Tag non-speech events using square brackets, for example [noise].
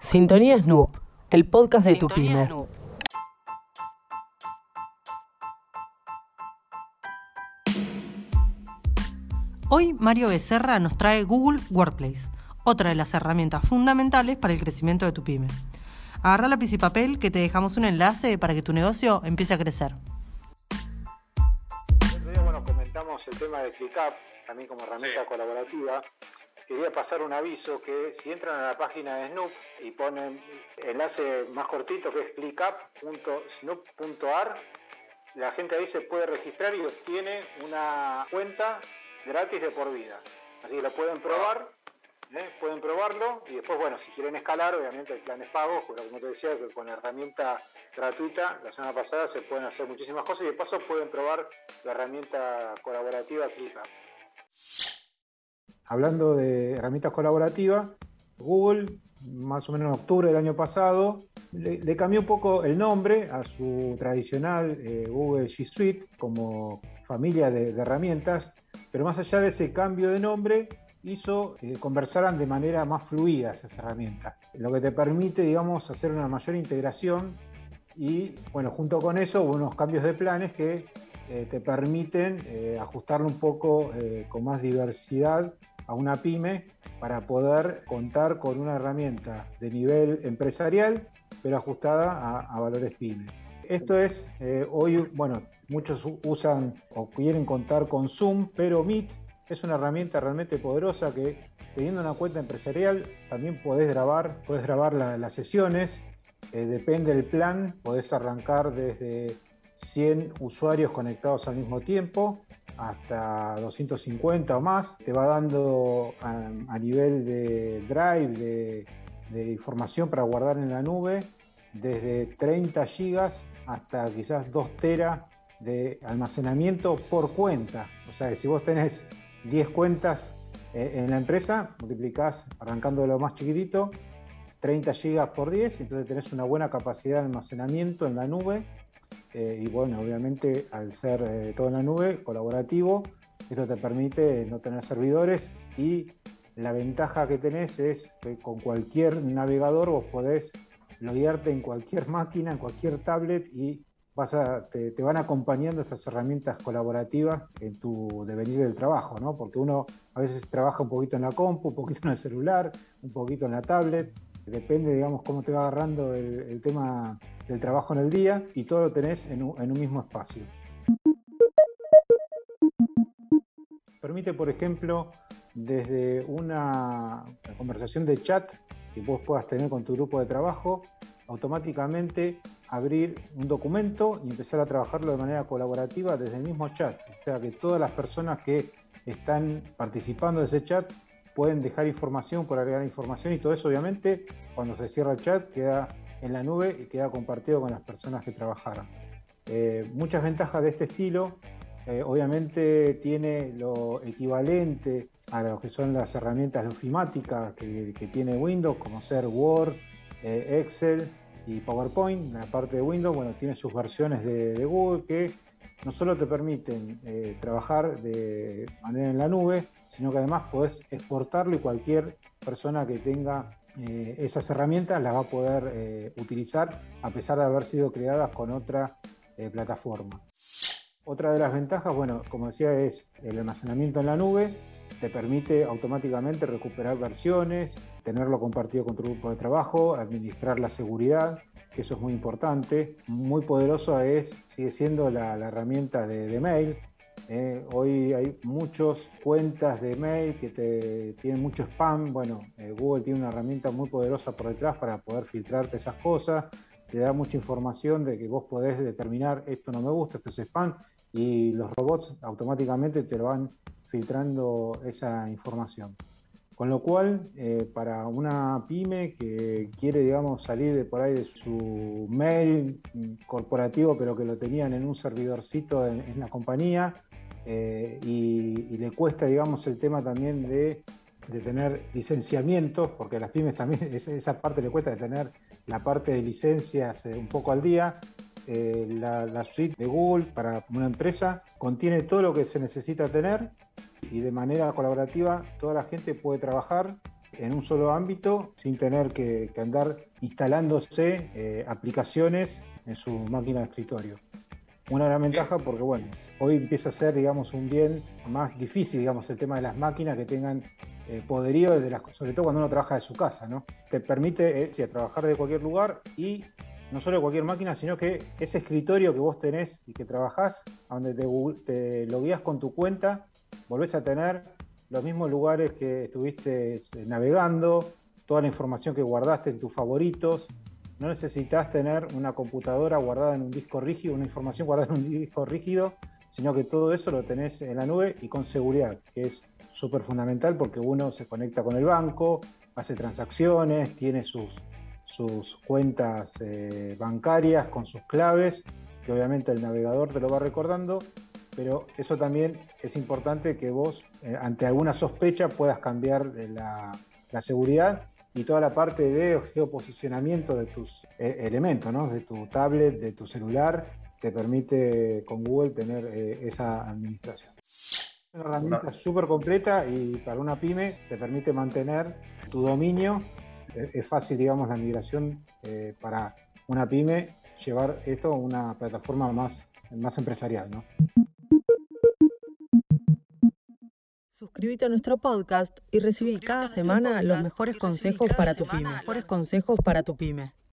Sintonía Snoop, el podcast de tu pyme. Hoy Mario Becerra nos trae Google Workplace, otra de las herramientas fundamentales para el crecimiento de tu pyme. Agarra lápiz y papel que te dejamos un enlace para que tu negocio empiece a crecer. El otro día, bueno, comentamos el tema de ClickUp, también como herramienta colaborativa. Quería pasar un aviso que si entran a la página de Snoop y ponen enlace más cortito que es clickup.snoop.ar, la gente ahí se puede registrar y obtiene una cuenta gratis de por vida. Así que lo pueden probar, ¿eh? pueden probarlo y después, bueno, si quieren escalar, obviamente el plan es pago, pero como te decía, que con la herramienta gratuita, la semana pasada se pueden hacer muchísimas cosas y de paso pueden probar la herramienta colaborativa ClickUp. Hablando de herramientas colaborativas, Google, más o menos en octubre del año pasado, le, cambió un poco el nombre a su tradicional eh, Google G Suite como familia de, herramientas, pero más allá de ese cambio de nombre, hizo que conversaran de manera más fluida esas herramientas, lo que te permite, digamos, hacer una mayor integración y, bueno, junto con eso hubo unos cambios de planes que eh, te permiten eh, ajustarlo un poco eh, con más diversidad a una pyme para poder contar con una herramienta de nivel empresarial, pero ajustada a, valores pyme. Esto es, eh, hoy, bueno, muchos usan o quieren contar con Zoom, pero Meet es una herramienta realmente poderosa que teniendo una cuenta empresarial también podés grabar, podés grabar la- las sesiones, eh, depende del plan, podés arrancar desde 100 usuarios conectados al mismo tiempo hasta 250 o más, te va dando a, a nivel de drive, de, información para guardar en la nube, desde 30 gigas hasta quizás 2 teras de almacenamiento por cuenta. O sea, si vos tenés 10 cuentas eh, en la empresa, multiplicás arrancando de lo más chiquitito, 30 gigas por 10, entonces tenés una buena capacidad de almacenamiento en la nube. Eh, y bueno, obviamente al ser eh, todo en la nube, colaborativo, esto te permite no tener servidores y la ventaja que tenés es que con cualquier navegador vos podés loguearte en cualquier máquina, en cualquier tablet y vas a, te, van acompañando estas herramientas colaborativas en tu devenir del trabajo, ¿no? Porque uno a veces trabaja un poquito en la compu, un poquito en el celular, un poquito en la tablet, depende, digamos, cómo te va agarrando el tema del trabajo en el día y todo lo tenés en un, en un mismo espacio. Permite, por ejemplo, desde una conversación de chat que vos puedas tener con tu grupo de trabajo, automáticamente abrir un documento y empezar a trabajarlo de manera colaborativa desde el mismo chat. O sea que todas las personas que están participando de ese chat pueden dejar información, por agregar información y todo eso obviamente cuando se cierra el chat queda en la nube y queda compartido con las personas que trabajaron. Eh, muchas ventajas de este estilo, eh, obviamente tiene lo equivalente a lo que son las herramientas de ofimática que, tiene Windows, como ser Word, eh, Excel y PowerPoint. La parte de Windows, bueno, tiene sus versiones de, de Google que no solo te permiten trabajar de manera en la nube, sino que además podés exportarlo y cualquier persona que tenga eh, esas herramientas las va a poder eh, utilizar a pesar de haber sido creadas con otra eh, plataforma. Otra de las ventajas, bueno, como decía, es el almacenamiento en la nube. Te permite automáticamente recuperar versiones, tenerlo compartido con tu grupo de trabajo, administrar la seguridad, que eso es muy importante. Muy poderoso es, sigue siendo la, herramienta de mail. Eh, hoy hay muchas cuentas de mail que te, tienen mucho spam. Bueno, eh, Google tiene una herramienta muy poderosa por detrás para poder filtrarte esas cosas. Te da mucha información de que vos podés determinar esto no me gusta, esto es spam, y los robots automáticamente te lo van filtrando esa información. Con lo cual, eh, para una pyme que quiere, digamos, salir de por ahí de su mail corporativo, pero que lo tenían en un servidorcito en, en la compañía, eh, y, le cuesta, digamos, el tema también de, tener licenciamientos, porque a las pymes también [laughs] esa, parte le cuesta de tener la parte de licencias eh, un poco al día. Eh, la, suite de Google para una empresa contiene todo lo que se necesita tener y de manera colaborativa toda la gente puede trabajar en un solo ámbito sin tener que, andar instalándose aplicaciones en su máquina de escritorio. Una gran ventaja porque, bueno, hoy empieza a ser, digamos, un bien más difícil, digamos, el tema de las máquinas que tengan eh, poderío, de las, sobre todo cuando uno trabaja de su casa, ¿no? Te permite eh, trabajar de cualquier lugar y no solo de cualquier máquina, sino que ese escritorio que vos tenés y que trabajás, donde te, te logueás con tu cuenta, volvés a tener los mismos lugares que estuviste eh, navegando, toda la información que guardaste en tus favoritos. No necesitas tener una computadora guardada en un disco rígido, una información guardada en un disco rígido, sino que todo eso lo tenés en la nube y con seguridad, que es súper fundamental porque uno se conecta con el banco, hace transacciones, tiene sus, sus cuentas eh, bancarias con sus claves, que obviamente el navegador te lo va recordando, pero eso también es importante que vos, eh, ante alguna sospecha, puedas cambiar la, seguridad y toda la parte de geoposicionamiento de tus eh, elementos, ¿no? de tu tablet, de tu celular, te permite con Google tener esa administración. Es una herramienta súper completa y para una pyme te permite mantener tu dominio es fácil, digamos, la migración eh, para una pyme llevar esto a una plataforma más, más empresarial, ¿no? Suscríbete a nuestro podcast y recibí cada semana los mejores consejos para tu pyme. Mejores consejos para tu pyme.